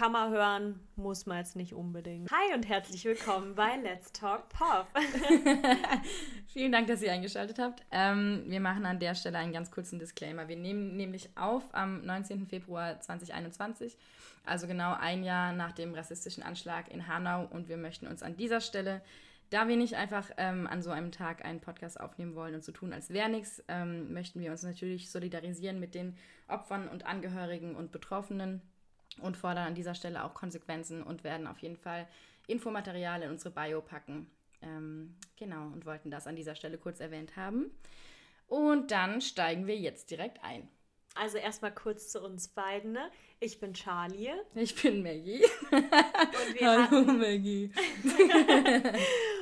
kann man hören, muss man jetzt nicht unbedingt. Hi und herzlich willkommen bei Let's Talk Pop. Vielen Dank, dass ihr eingeschaltet habt. Ähm, wir machen an der Stelle einen ganz kurzen Disclaimer. Wir nehmen nämlich auf am 19. Februar 2021, also genau ein Jahr nach dem rassistischen Anschlag in Hanau und wir möchten uns an dieser Stelle da wir nicht einfach ähm, an so einem Tag einen Podcast aufnehmen wollen und so tun, als wäre nichts, ähm, möchten wir uns natürlich solidarisieren mit den Opfern und Angehörigen und Betroffenen und fordern an dieser Stelle auch Konsequenzen und werden auf jeden Fall Infomaterial in unsere Bio packen. Ähm, genau, und wollten das an dieser Stelle kurz erwähnt haben. Und dann steigen wir jetzt direkt ein. Also erstmal kurz zu uns beiden. Ne? Ich bin Charlie. Ich bin Maggie. Hallo hatten, Maggie.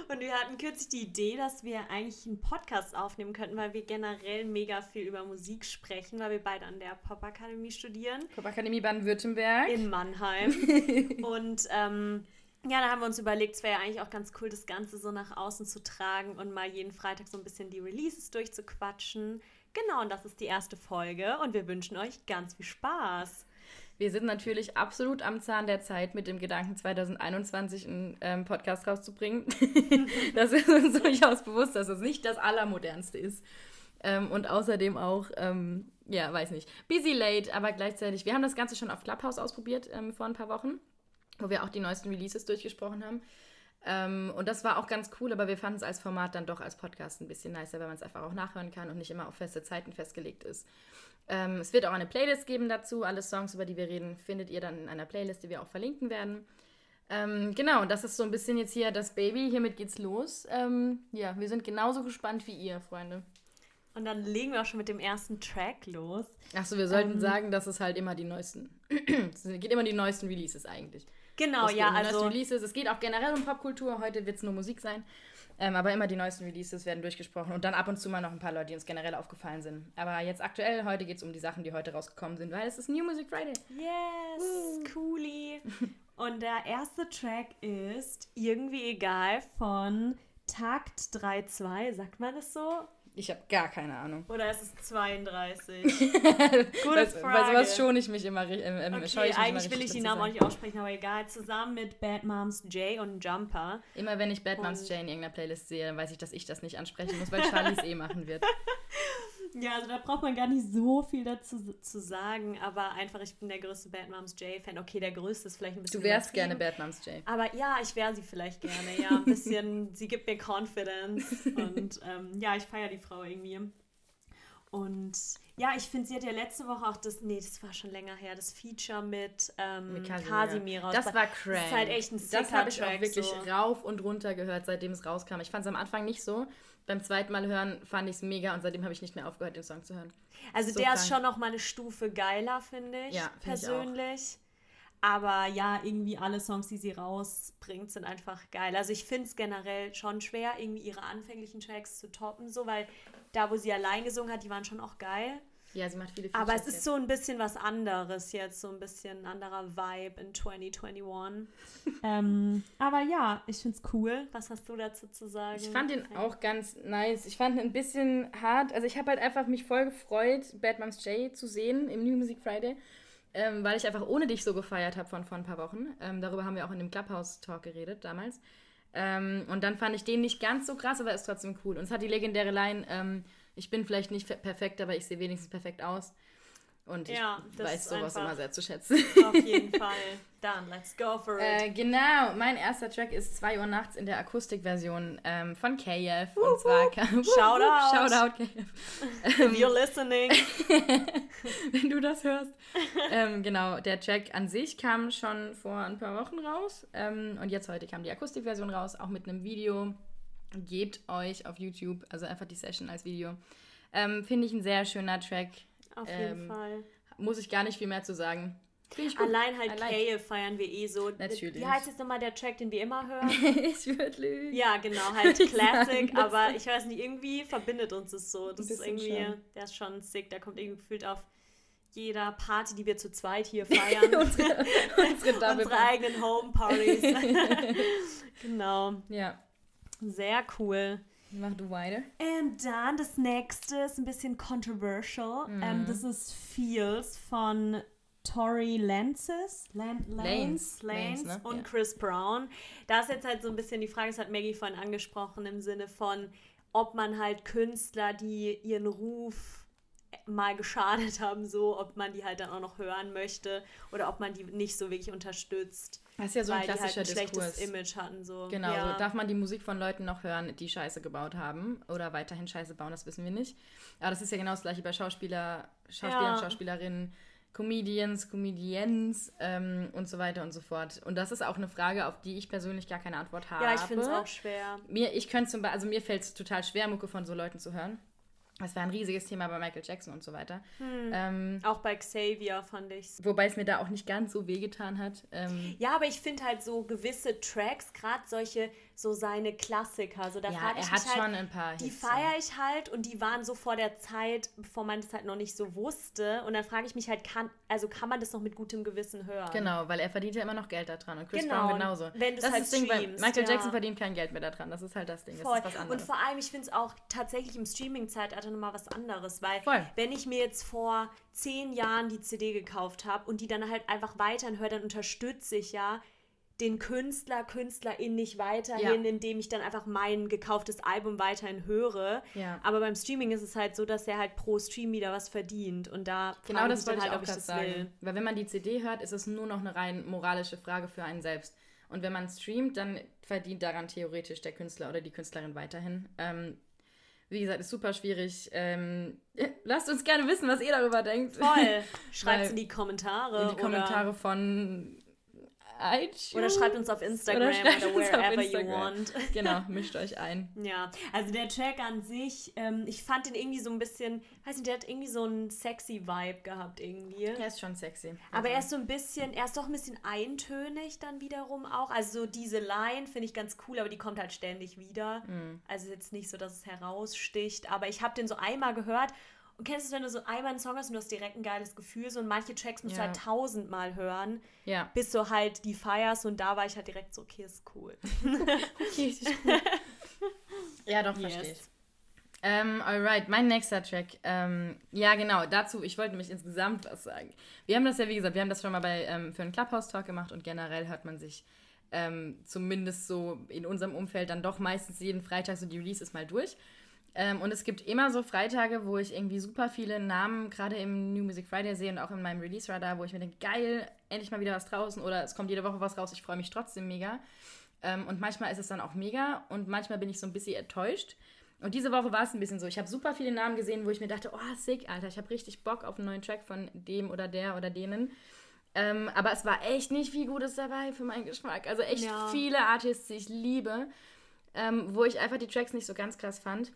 und wir hatten kürzlich die Idee, dass wir eigentlich einen Podcast aufnehmen könnten, weil wir generell mega viel über Musik sprechen, weil wir beide an der Popakademie studieren. Popakademie Baden-Württemberg. In Mannheim. und ähm, ja, da haben wir uns überlegt, es wäre ja eigentlich auch ganz cool, das Ganze so nach außen zu tragen und mal jeden Freitag so ein bisschen die Releases durchzuquatschen. Genau, und das ist die erste Folge und wir wünschen euch ganz viel Spaß. Wir sind natürlich absolut am Zahn der Zeit mit dem Gedanken, 2021 einen ähm, Podcast rauszubringen. das ist uns durchaus bewusst, dass es nicht das Allermodernste ist. Ähm, und außerdem auch, ähm, ja, weiß nicht, busy late, aber gleichzeitig, wir haben das Ganze schon auf Clubhouse ausprobiert ähm, vor ein paar Wochen, wo wir auch die neuesten Releases durchgesprochen haben. Ähm, und das war auch ganz cool, aber wir fanden es als Format dann doch als Podcast ein bisschen nicer, weil man es einfach auch nachhören kann und nicht immer auf feste Zeiten festgelegt ist. Ähm, es wird auch eine Playlist geben dazu. Alle Songs, über die wir reden, findet ihr dann in einer Playlist, die wir auch verlinken werden. Ähm, genau, das ist so ein bisschen jetzt hier das Baby. Hiermit geht's los. Ähm, ja, wir sind genauso gespannt wie ihr, Freunde. Und dann legen wir auch schon mit dem ersten Track los. Achso, wir sollten ähm, sagen, dass es halt immer die neuesten. es geht immer die neuesten Releases eigentlich. Genau, ja, also. Releases. Es geht auch generell um Popkultur. Heute wird es nur Musik sein. Ähm, aber immer die neuesten Releases werden durchgesprochen und dann ab und zu mal noch ein paar Leute, die uns generell aufgefallen sind. Aber jetzt aktuell, heute geht es um die Sachen, die heute rausgekommen sind, weil es ist New Music Friday. Yes, Woo. coolie. und der erste Track ist Irgendwie egal von Takt 3.2, sagt man das so? Ich habe gar keine Ahnung. Oder ist es 32? Gute Frage. Bei sowas schone ich mich immer. Ähm, okay, ich mich eigentlich will ich die Namen auch nicht aussprechen, aber egal. Zusammen mit Bad Moms Jay und Jumper. Immer wenn ich Bad Moms Jay in irgendeiner Playlist sehe, dann weiß ich, dass ich das nicht ansprechen muss, weil Charlie es eh machen wird. Ja, also da braucht man gar nicht so viel dazu zu sagen, aber einfach, ich bin der größte Bad Moms J-Fan. Okay, der größte ist vielleicht ein bisschen. Du wärst gerne Bad Moms J. Aber ja, ich wäre sie vielleicht gerne, ja. Ein bisschen, sie gibt mir Confidence und ähm, ja, ich feiere die Frau irgendwie. Und ja, ich finde, sie hat ja letzte Woche auch das, nee, das war schon länger her, das Feature mit, ähm, mit Casimir raus. Das war crank. Das ist halt echt ein Das habe ich auch wirklich so. rauf und runter gehört, seitdem es rauskam. Ich fand es am Anfang nicht so. Beim zweiten Mal hören fand ich es mega und seitdem habe ich nicht mehr aufgehört, den Song zu hören. Also so der krank. ist schon noch mal eine Stufe geiler, finde ich, ja, persönlich. Ich aber ja, irgendwie alle Songs, die sie rausbringt, sind einfach geil. Also ich finde es generell schon schwer, irgendwie ihre anfänglichen Tracks zu toppen, so, weil da, wo sie allein gesungen hat, die waren schon auch geil. Ja, sie macht viele Features Aber es ist jetzt. so ein bisschen was anderes jetzt, so ein bisschen anderer Vibe in 2021. ähm, aber ja, ich finde es cool. Was hast du dazu zu sagen? Ich fand ihn auch ganz nice. Ich fand ihn ein bisschen hart. Also ich habe halt einfach mich voll gefreut, Bad Moms J zu sehen im New Music Friday ähm, weil ich einfach ohne dich so gefeiert habe von vor ein paar Wochen. Ähm, darüber haben wir auch in dem Clubhouse-Talk geredet damals. Ähm, und dann fand ich den nicht ganz so krass, aber ist trotzdem cool. Und es hat die legendäre Line, ähm, ich bin vielleicht nicht perfekt, aber ich sehe wenigstens perfekt aus. Und ich ja, weiß sowas immer sehr zu schätzen. Auf jeden Fall. Dann, let's go for it. Äh, genau, mein erster Track ist 2 Uhr nachts in der Akustikversion ähm, von KF. Uh, und zwar Shout out. Shout out, KF. If you're listening. Wenn du das hörst. ähm, genau, der Track an sich kam schon vor ein paar Wochen raus. Ähm, und jetzt heute kam die Akustikversion raus, auch mit einem Video. Gebt euch auf YouTube, also einfach die Session als Video. Ähm, Finde ich ein sehr schöner Track auf jeden ähm, Fall. Muss ich gar nicht viel mehr zu sagen. Allein halt Kale feiern wir eh so. Natürlich. Wie heißt jetzt nochmal der Track, den wir immer hören? ich würde lügen. Ja, genau, halt Classic, aber ich weiß nicht, irgendwie verbindet uns das so. Das ist irgendwie, schon. der ist schon sick, der kommt irgendwie gefühlt auf jeder Party, die wir zu zweit hier feiern. unsere, unsere, unsere eigenen Home-Partys. genau. Ja. Sehr cool. Mach du weiter. Und dann das nächste ist ein bisschen controversial. Mhm. Ähm, das ist Feels von Tory Lances, Lan Lanes, Lanes, Lanes ne? und ja. Chris Brown. Da ist jetzt halt so ein bisschen die Frage, das hat Maggie vorhin angesprochen, im Sinne von, ob man halt Künstler, die ihren Ruf mal geschadet haben, so, ob man die halt dann auch noch hören möchte oder ob man die nicht so wirklich unterstützt. Das ist ja so ein klassischer die halt ein schlechtes Image hatten. So. Genau, ja. so darf man die Musik von Leuten noch hören, die Scheiße gebaut haben oder weiterhin Scheiße bauen, das wissen wir nicht. Aber das ist ja genau das gleiche bei Schauspieler, Schauspielern, ja. Schauspielerinnen, Comedians, Comedians ähm, und so weiter und so fort. Und das ist auch eine Frage, auf die ich persönlich gar keine Antwort habe. Ja, ich finde es auch schwer. Mir, ich könnte zum Beispiel, also mir fällt es total schwer, Mucke von so Leuten zu hören. Das war ein riesiges Thema bei Michael Jackson und so weiter. Hm. Ähm, auch bei Xavier fand ich Wobei es mir da auch nicht ganz so wehgetan hat. Ähm, ja, aber ich finde halt so gewisse Tracks, gerade solche so seine Klassiker. So, da ja, er hat halt, schon ein paar Hits. Die feiere ich halt und die waren so vor der Zeit, bevor man das halt noch nicht so wusste. Und dann frage ich mich halt, kann, also kann man das noch mit gutem Gewissen hören? Genau, weil er verdient ja immer noch Geld daran und Chris genau, Brown genauso. Wenn das halt ist das Ding, weil Michael ja. Jackson verdient kein Geld mehr daran. Das ist halt das Ding. Voll. Das und vor allem, ich finde es auch tatsächlich im Streaming-Zeitalter nochmal was anderes, weil Voll. wenn ich mir jetzt vor zehn Jahren die CD gekauft habe und die dann halt einfach weiterhin höre, dann unterstütze ich ja den Künstler, Künstlerin nicht weiterhin, ja. indem ich dann einfach mein gekauftes Album weiterhin höre. Ja. Aber beim Streaming ist es halt so, dass er halt pro Stream wieder was verdient. Und da genau das wollte halt, ich auch gerade sagen. Will. Weil wenn man die CD hört, ist es nur noch eine rein moralische Frage für einen selbst. Und wenn man streamt, dann verdient daran theoretisch der Künstler oder die Künstlerin weiterhin. Ähm, wie gesagt, ist super schwierig. Ähm, lasst uns gerne wissen, was ihr darüber denkt. Voll. Schreibt es in die Kommentare. In die Kommentare von iTunes. Oder schreibt uns auf Instagram oder, oder wherever Instagram. you want. Genau, mischt euch ein. Ja, also der Track an sich, ähm, ich fand den irgendwie so ein bisschen, weiß nicht, der hat irgendwie so einen sexy Vibe gehabt irgendwie. Er ist schon sexy. Aber also. er ist so ein bisschen, er ist doch ein bisschen eintönig dann wiederum auch. Also so diese Line finde ich ganz cool, aber die kommt halt ständig wieder. Mhm. Also jetzt nicht so, dass es heraussticht. Aber ich habe den so einmal gehört und kennst du es, wenn du so einmal einen Song hast und du hast direkt ein geiles Gefühl, so und manche Tracks musst ja. du halt tausendmal hören, ja. bis du halt die feierst und da war ich halt direkt so, okay, ist cool. okay, ist cool. ja, doch, yes. verstehe ich. Ähm, alright, mein nächster Track. Ähm, ja, genau, dazu, ich wollte mich insgesamt was sagen. Wir haben das ja, wie gesagt, wir haben das schon mal bei, ähm, für einen Clubhouse-Talk gemacht und generell hört man sich ähm, zumindest so in unserem Umfeld dann doch meistens jeden Freitag so die Releases mal durch. Ähm, und es gibt immer so Freitage, wo ich irgendwie super viele Namen gerade im New Music Friday sehe und auch in meinem Release-Radar, wo ich mir denke, geil, endlich mal wieder was draußen oder es kommt jede Woche was raus, ich freue mich trotzdem mega. Ähm, und manchmal ist es dann auch mega und manchmal bin ich so ein bisschen enttäuscht. Und diese Woche war es ein bisschen so. Ich habe super viele Namen gesehen, wo ich mir dachte, oh, sick, Alter, ich habe richtig Bock auf einen neuen Track von dem oder der oder denen. Ähm, aber es war echt nicht viel Gutes dabei für meinen Geschmack. Also echt ja. viele Artists, die ich liebe, ähm, wo ich einfach die Tracks nicht so ganz krass fand.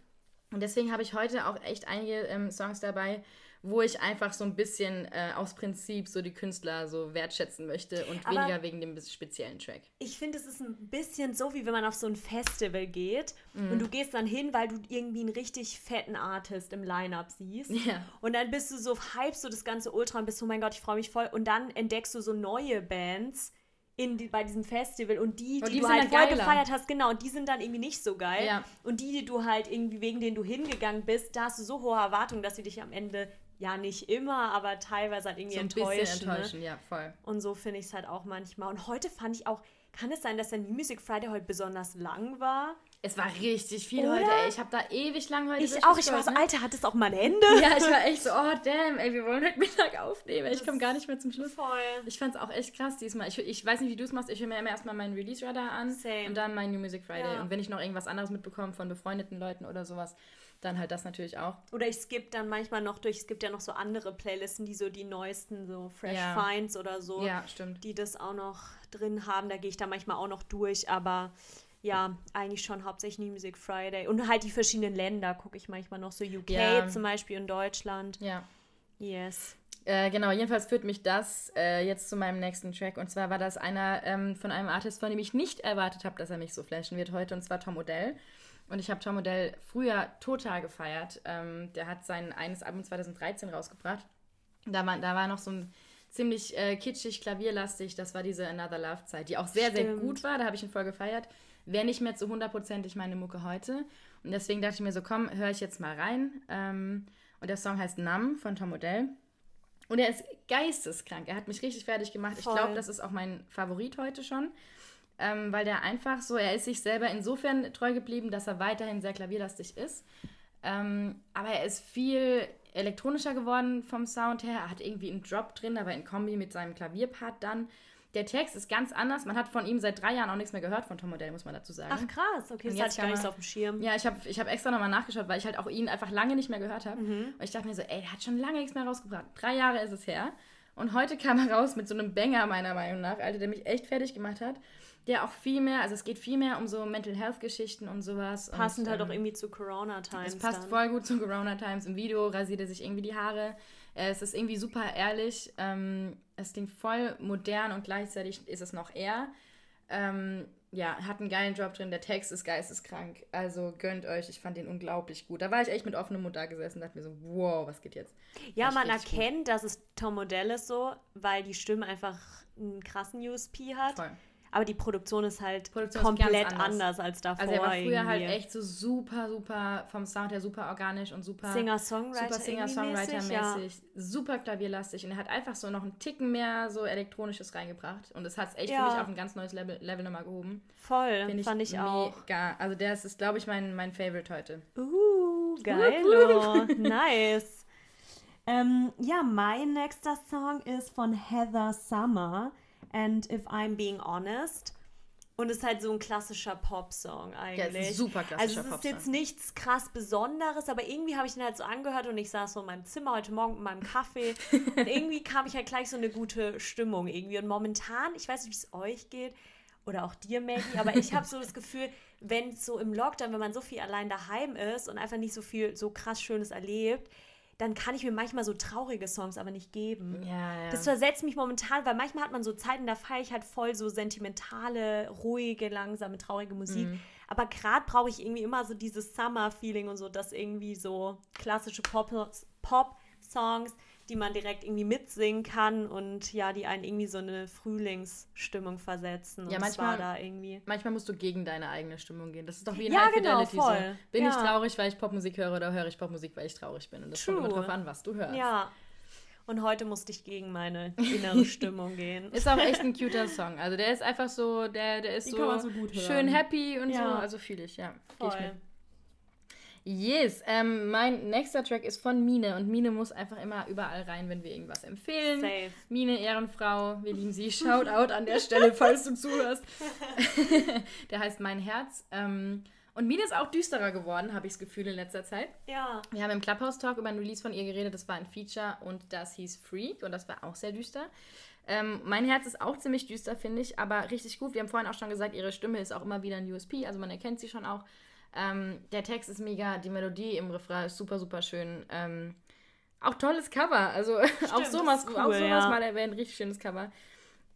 Und deswegen habe ich heute auch echt einige ähm, Songs dabei, wo ich einfach so ein bisschen äh, aus Prinzip so die Künstler so wertschätzen möchte und Aber weniger wegen dem speziellen Track. Ich finde, es ist ein bisschen so, wie wenn man auf so ein Festival geht mm. und du gehst dann hin, weil du irgendwie einen richtig fetten Artist im Line-Up siehst. Ja. Und dann bist du so, hypst du das ganze Ultra und bist so, oh mein Gott, ich freue mich voll. Und dann entdeckst du so neue Bands, in die, bei diesem Festival und die, die, die du halt voll gefeiert hast, genau, und die sind dann irgendwie nicht so geil. Ja. Und die, die du halt irgendwie, wegen denen du hingegangen bist, da hast du so hohe Erwartungen, dass sie dich am Ende ja nicht immer, aber teilweise halt irgendwie so ein enttäuschen. Bisschen enttäuschen, ne? ja, voll. Und so finde ich es halt auch manchmal. Und heute fand ich auch, kann es sein, dass der New Music Friday heute besonders lang war? Es war richtig viel Oder? heute, ey. Ich habe da ewig lang heute Ich auch, ich war so, Alter, hat es auch mal ein Ende? Ja, ich war echt so, oh damn, ey, wir wollen heute Mittag aufnehmen. Ich komme gar nicht mehr zum Schluss. Voll. Ich fand es auch echt krass diesmal. Ich, ich weiß nicht, wie du es machst. Ich höre mir immer erstmal meinen Release-Radar an Same. und dann mein New Music Friday. Ja. Und wenn ich noch irgendwas anderes mitbekomme von befreundeten Leuten oder sowas, dann halt das natürlich auch. Oder ich skippe dann manchmal noch durch, es gibt ja noch so andere Playlisten, die so die neuesten, so Fresh ja. Finds oder so, ja, stimmt. die das auch noch drin haben. Da gehe ich dann manchmal auch noch durch, aber ja, eigentlich schon hauptsächlich New Music Friday. Und halt die verschiedenen Länder gucke ich manchmal noch, so UK ja. zum Beispiel in Deutschland. Ja. Yes. Äh, genau, jedenfalls führt mich das äh, jetzt zu meinem nächsten Track. Und zwar war das einer ähm, von einem Artist, von dem ich nicht erwartet habe, dass er mich so flashen wird heute, und zwar Tom Odell. Und ich habe Tom Odell früher total gefeiert. Ähm, der hat sein eines Album 2013 rausgebracht. Da war, da war noch so ein ziemlich äh, kitschig, klavierlastig. Das war diese Another Love Zeit, die auch sehr, Stimmt. sehr gut war. Da habe ich ihn voll gefeiert wäre nicht mehr zu hundertprozentig meine Mucke heute. Und deswegen dachte ich mir so, komm, höre ich jetzt mal rein. Ähm, und der Song heißt Numb von Tom Odell. Und er ist geisteskrank. Er hat mich richtig fertig gemacht. Voll. Ich glaube, das ist auch mein Favorit heute schon. Ähm, weil der einfach so, er ist sich selber insofern treu geblieben, dass er weiterhin sehr klavierlastig ist. Ähm, aber er ist viel elektronischer geworden vom Sound her. Er hat irgendwie einen Drop drin, aber in Kombi mit seinem Klavierpart dann. Der Text ist ganz anders. Man hat von ihm seit drei Jahren auch nichts mehr gehört, von Tom Modell, muss man dazu sagen. Ach krass, okay, das hatte ich gar nicht so auf dem Schirm. Ja, ich habe ich hab extra nochmal nachgeschaut, weil ich halt auch ihn einfach lange nicht mehr gehört habe. Mhm. Und ich dachte mir so, ey, der hat schon lange nichts mehr rausgebracht. Drei Jahre ist es her. Und heute kam er raus mit so einem Banger, meiner Meinung nach, Alter, der mich echt fertig gemacht hat der auch viel mehr, also es geht viel mehr um so Mental Health Geschichten und sowas. Passend und, halt ähm, auch irgendwie zu Corona Times. Es passt dann. voll gut zu Corona Times. Im Video rasiert er sich irgendwie die Haare. Es ist irgendwie super ehrlich. Ähm, es klingt voll modern und gleichzeitig ist es noch er. Ähm, ja, hat einen geilen Job drin. Der Text ist geisteskrank. Also gönnt euch. Ich fand den unglaublich gut. Da war ich echt mit offenem Mund da gesessen und dachte mir so, wow, was geht jetzt? Ja, man erkennt, gut. dass es Tom Modell ist so, weil die Stimme einfach einen krassen USP hat. Voll. Aber die Produktion ist halt Produktion komplett ist anders. anders. als davor. Also er war früher irgendwie. halt echt so super, super, vom Sound her super organisch und super Singer-Songwriter. Super Singer-Songwriter-mäßig, ja. super klavierlastig. Und er hat einfach so noch einen Ticken mehr so elektronisches reingebracht. Und das hat es echt ja. für mich auf ein ganz neues Level, Level nochmal gehoben. Voll, ich fand ich auch. Mega. Also der ist, glaube ich, mein, mein Favorite heute. Uh, geil. nice. Ähm, ja, mein nächster Song ist von Heather Summer. And If I'm Being Honest. Und es ist halt so ein klassischer Pop-Song eigentlich. Ja, ist super klassischer Also es ist jetzt nichts krass Besonderes, aber irgendwie habe ich den halt so angehört und ich saß so in meinem Zimmer heute Morgen mit meinem Kaffee und irgendwie kam ich halt gleich so eine gute Stimmung irgendwie. Und momentan, ich weiß nicht, wie es euch geht oder auch dir, Maggie, aber ich habe so das Gefühl, wenn so im Lockdown, wenn man so viel allein daheim ist und einfach nicht so viel so krass Schönes erlebt, dann kann ich mir manchmal so traurige Songs aber nicht geben. Ja, ja. Das versetzt mich momentan, weil manchmal hat man so Zeiten, da feiere ich halt voll so sentimentale, ruhige, langsame, traurige Musik. Mhm. Aber gerade brauche ich irgendwie immer so dieses Summer-Feeling und so, dass irgendwie so klassische Pop-Songs Pop die man direkt irgendwie mitsingen kann und ja, die einen irgendwie so eine Frühlingsstimmung versetzen. Ja, manchmal, da irgendwie. manchmal musst du gegen deine eigene Stimmung gehen. Das ist doch wie in ja, High genau, Fidelity voll. so. Bin ja. ich traurig, weil ich Popmusik höre oder höre ich Popmusik, weil ich traurig bin? Und das True. kommt immer drauf an, was du hörst. Ja. Und heute musste ich gegen meine innere Stimmung gehen. Ist auch echt ein cuter Song. Also der ist einfach so, der, der ist so, so schön happy und ja. so. Also fühle ich, ja. Voll. Ich mit. Yes, ähm, mein nächster Track ist von Mine und Mine muss einfach immer überall rein, wenn wir irgendwas empfehlen. Safe. Mine, Ehrenfrau, wir lieben sie. Shoutout an der Stelle, falls du zuhörst. der heißt Mein Herz. Ähm, und Mine ist auch düsterer geworden, habe ich das Gefühl in letzter Zeit. Ja. Wir haben im Clubhouse Talk über ein Release von ihr geredet, das war ein Feature und das hieß Freak und das war auch sehr düster. Ähm, mein Herz ist auch ziemlich düster, finde ich, aber richtig gut. Wir haben vorhin auch schon gesagt, ihre Stimme ist auch immer wieder ein USP, also man erkennt sie schon auch. Ähm, der Text ist mega, die Melodie im Refrain ist super, super schön. Ähm, auch tolles Cover. Also Stimmt, auch sowas, cool, auch sowas ja. mal erwähnt, richtig schönes Cover.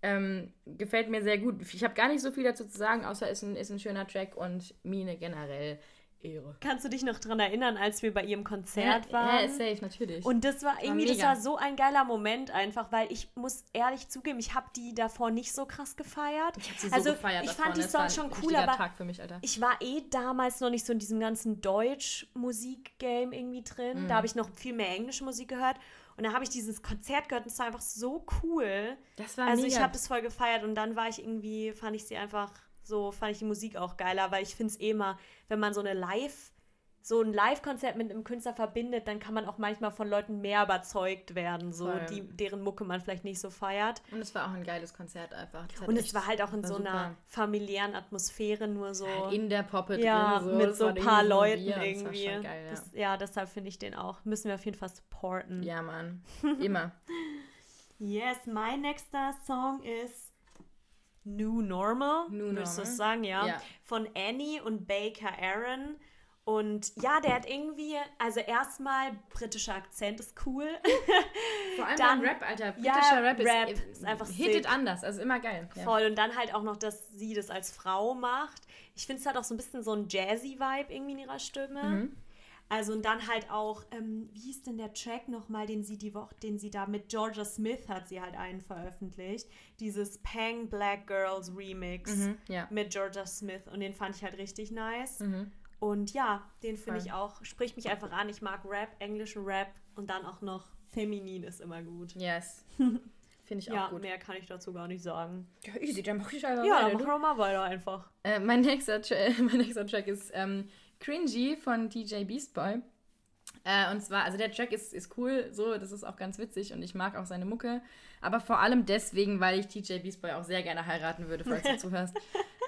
Ähm, gefällt mir sehr gut. Ich habe gar nicht so viel dazu zu sagen, außer es ist ein, ist ein schöner Track und Mine generell Ehre. Kannst du dich noch daran erinnern, als wir bei ihrem Konzert ja, waren? Ja, safe, natürlich. Und das war irgendwie, war das war so ein geiler Moment einfach, weil ich muss ehrlich zugeben, ich habe die davor nicht so krass gefeiert. Ich habe sie so also, gefeiert. Ich fand die Songs schon cool, aber Tag für mich, Alter. ich war eh damals noch nicht so in diesem ganzen Deutsch-Musik-Game irgendwie drin. Mhm. Da habe ich noch viel mehr englische Musik gehört. Und da habe ich dieses Konzert gehört und es war einfach so cool. Das war Also mega. ich habe das voll gefeiert und dann war ich irgendwie, fand ich sie einfach so fand ich die Musik auch geiler, weil ich finde es eh immer, wenn man so eine Live- so ein Live-Konzert mit einem Künstler verbindet, dann kann man auch manchmal von Leuten mehr überzeugt werden, so die, deren Mucke man vielleicht nicht so feiert. Und es war auch ein geiles Konzert einfach. Und es war halt auch in so super. einer familiären Atmosphäre nur so. Halt in der Poppe ja, drin. So. Mit das so ein paar Leuten irgendwie. Das geil, ja. Das, ja, deshalb finde ich den auch. Müssen wir auf jeden Fall supporten. Ja, Mann. Immer. yes, mein nächster Song ist New Normal, New müsstest du sagen, ja? ja. Von Annie und Baker Aaron. Und ja, der hat irgendwie, also erstmal britischer Akzent ist cool. Vor allem dann, Rap, Alter. Britischer ja, Rap, ist, Rap ist, einfach hittet sick. anders, also immer geil. Ja. Voll. Und dann halt auch noch, dass sie das als Frau macht. Ich finde es hat auch so ein bisschen so ein Jazzy-Vibe irgendwie in ihrer Stimme. Mhm. Also und dann halt auch, ähm, wie hieß denn der Track nochmal, den sie die Woche, den sie da mit Georgia Smith hat sie halt einen veröffentlicht. Dieses Pang Black Girls Remix mhm, ja. mit Georgia Smith und den fand ich halt richtig nice. Mhm. Und ja, den finde ich auch, spricht mich einfach an. Ich mag Rap, englischen Rap und dann auch noch feminin ist immer gut. Yes. Finde ich auch ja, gut. mehr kann ich dazu gar nicht sagen. Ja, easy, dann mach ich einfach ja, weiter. Ja, mach doch mal weiter einfach. Äh, mein, nächster mein nächster Track ist ähm, Cringy von DJ Beastboy. Äh, und zwar, also der Track ist, ist cool, so, das ist auch ganz witzig und ich mag auch seine Mucke. Aber vor allem deswegen, weil ich DJ Beastboy auch sehr gerne heiraten würde, falls du zuhörst.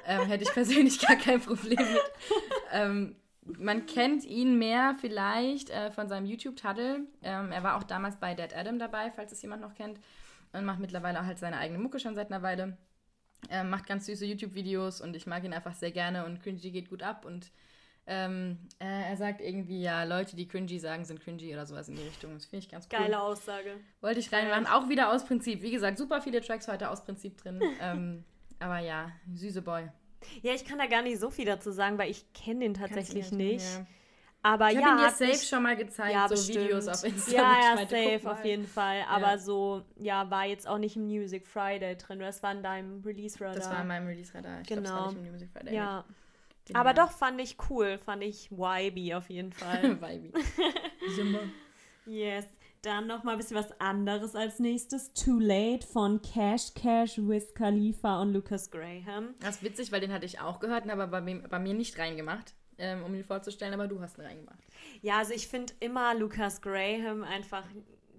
Ähm, hätte ich persönlich gar kein Problem mit. Ähm, man kennt ihn mehr vielleicht äh, von seinem YouTube-Tuddle. Ähm, er war auch damals bei Dead Adam dabei, falls es jemand noch kennt. Und macht mittlerweile halt seine eigene Mucke schon seit einer Weile. Ähm, macht ganz süße YouTube-Videos und ich mag ihn einfach sehr gerne und Cringy geht gut ab und ähm, äh, er sagt irgendwie, ja, Leute, die cringy sagen, sind cringy oder sowas in die Richtung. Das finde ich ganz cool. Geile Aussage. Wollte ich reinmachen. Auch wieder aus Prinzip. Wie gesagt, super viele Tracks heute aus Prinzip drin. ähm, aber ja, süße Boy. Ja, ich kann da gar nicht so viel dazu sagen, weil ich kenne den tatsächlich nicht. Ja. Aber ich ja, ihn dir safe mich, schon mal gezeigt, ja, so bestimmt. Videos auf Instagram. Ja, ja, meinte, safe, auf jeden Fall. Aber ja. so, ja, war jetzt auch nicht im Music Friday drin. Das war in deinem Release-Radar. Das war in meinem Release-Radar. Ich genau. glaube, das war nicht im Music Friday. Ja. Genau. Aber doch fand ich cool, fand ich vibey auf jeden Fall. vibey. yes. Dann noch mal ein bisschen was anderes als nächstes. Too Late von Cash Cash, Wiz Khalifa und Lucas Graham. Das ist witzig, weil den hatte ich auch gehört, aber bei mir, bei mir nicht reingemacht, ähm, um ihn vorzustellen, aber du hast ihn reingemacht. Ja, also ich finde immer Lucas Graham einfach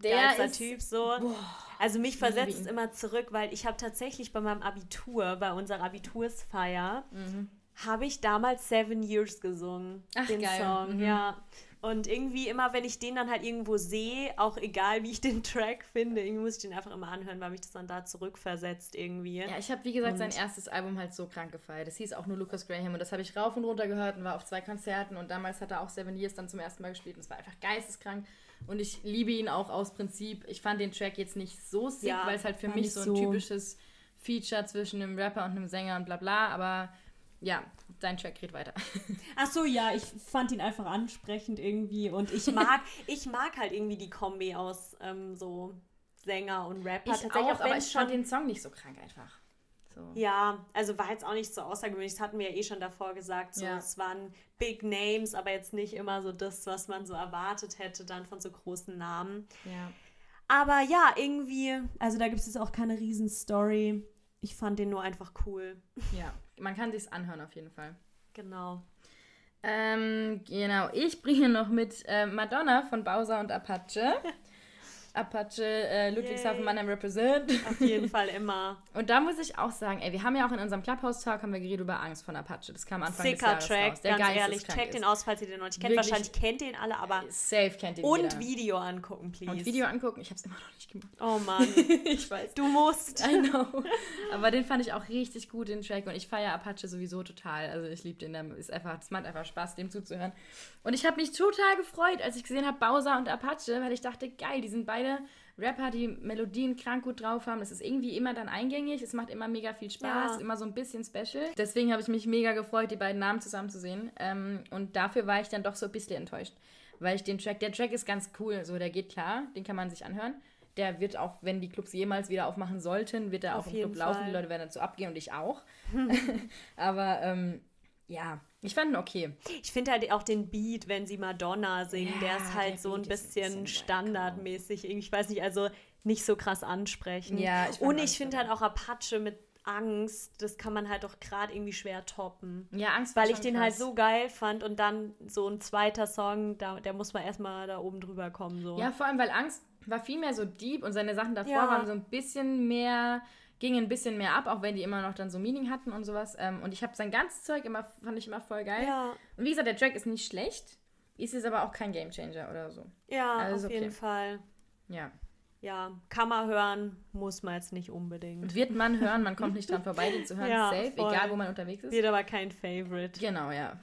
der ist, Typ so. Boah, also mich versetzt es immer zurück, weil ich habe tatsächlich bei meinem Abitur, bei unserer Abitursfeier, mhm habe ich damals Seven Years gesungen. Ach, den geil. Song, mhm. ja. Und irgendwie immer, wenn ich den dann halt irgendwo sehe, auch egal wie ich den Track finde, irgendwie muss ich den einfach immer anhören, weil mich das dann da zurückversetzt irgendwie. Ja, ich habe wie gesagt und sein erstes Album halt so krank gefeiert. Das hieß auch nur Lucas Graham und das habe ich rauf und runter gehört und war auf zwei Konzerten und damals hat er auch Seven Years dann zum ersten Mal gespielt und es war einfach geisteskrank. Und ich liebe ihn auch aus Prinzip. Ich fand den Track jetzt nicht so sick, ja, weil es halt für mich so ein so typisches Feature zwischen einem Rapper und einem Sänger und bla bla, aber ja, dein Track geht weiter. Ach so, ja, ich fand ihn einfach ansprechend irgendwie und ich mag, ich mag halt irgendwie die Kombi aus ähm, so Sänger und Rapper. Ich Tatsächlich auch, aber ich fand den Song nicht so krank einfach. So. Ja, also war jetzt auch nicht so außergewöhnlich. Das hatten wir ja eh schon davor gesagt. So, ja. Es waren Big Names, aber jetzt nicht immer so das, was man so erwartet hätte, dann von so großen Namen. Ja. Aber ja, irgendwie, also da gibt es jetzt auch keine Riesen-Story. Ich fand den nur einfach cool. Ja, man kann sich's anhören auf jeden Fall. Genau. Ähm, genau, ich bringe noch mit äh, Madonna von Bowser und Apache. Apache, äh, Ludwigshafen, Mannheim Represent. Auf jeden Fall immer. Und da muss ich auch sagen, ey, wir haben ja auch in unserem Clubhouse-Talk haben wir geredet über Angst von Apache. Das kam Anfang Sicker des Jahres Track, raus. Der ganz ehrlich, check den aus, falls ihr den noch nicht kennt. Wirklich, Wahrscheinlich kennt den alle, aber safe kennt den Und jeder. Video angucken, please. Und Video angucken, ich habe es immer noch nicht gemacht. Oh Mann. ich weiß. Du musst. I know. Aber den fand ich auch richtig gut, den Track. Und ich feiere Apache sowieso total. Also ich liebe den, der ist einfach, es macht einfach Spaß, dem zuzuhören. Und ich habe mich total gefreut, als ich gesehen habe, Bowser und Apache, weil ich dachte, geil, die sind beide Rapper, die Melodien krank gut drauf haben. Es ist irgendwie immer dann eingängig, es macht immer mega viel Spaß, ja. immer so ein bisschen special. Deswegen habe ich mich mega gefreut, die beiden Namen zusammen zu sehen. Ähm, und dafür war ich dann doch so ein bisschen enttäuscht. Weil ich den Track, der Track ist ganz cool, so der geht klar, den kann man sich anhören. Der wird auch, wenn die Clubs jemals wieder aufmachen sollten, wird er auch im Club Fall. laufen. Die Leute werden dazu abgehen und ich auch. Aber ähm, ja, ich fand ihn okay. Ich finde halt auch den Beat, wenn sie Madonna singen, ja, der ist halt der so ein bisschen, ein bisschen standardmäßig. Ich weiß nicht, also nicht so krass ansprechen. Ja, ich Und ich finde halt auch Apache mit Angst, das kann man halt auch gerade irgendwie schwer toppen. Ja, Angst. Weil ich den halt krass. halt so geil fand und dann so ein zweiter Song, da, der muss man erstmal da oben drüber kommen. So. Ja, vor allem, weil Angst war viel mehr so deep und seine Sachen davor ja. waren so ein bisschen mehr ging ein bisschen mehr ab, auch wenn die immer noch dann so Meaning hatten und sowas. Ähm, und ich habe sein ganzes Zeug immer, fand ich immer voll geil. Ja. Und wie gesagt, der Track ist nicht schlecht, ist es aber auch kein Gamechanger oder so. Ja, also auf okay. jeden Fall. Ja. Ja, kann man hören, muss man jetzt nicht unbedingt. Wird man hören, man kommt nicht dran vorbei, den zu hören, ja, safe, voll. egal wo man unterwegs ist. Wird aber kein Favorite. Genau, ja.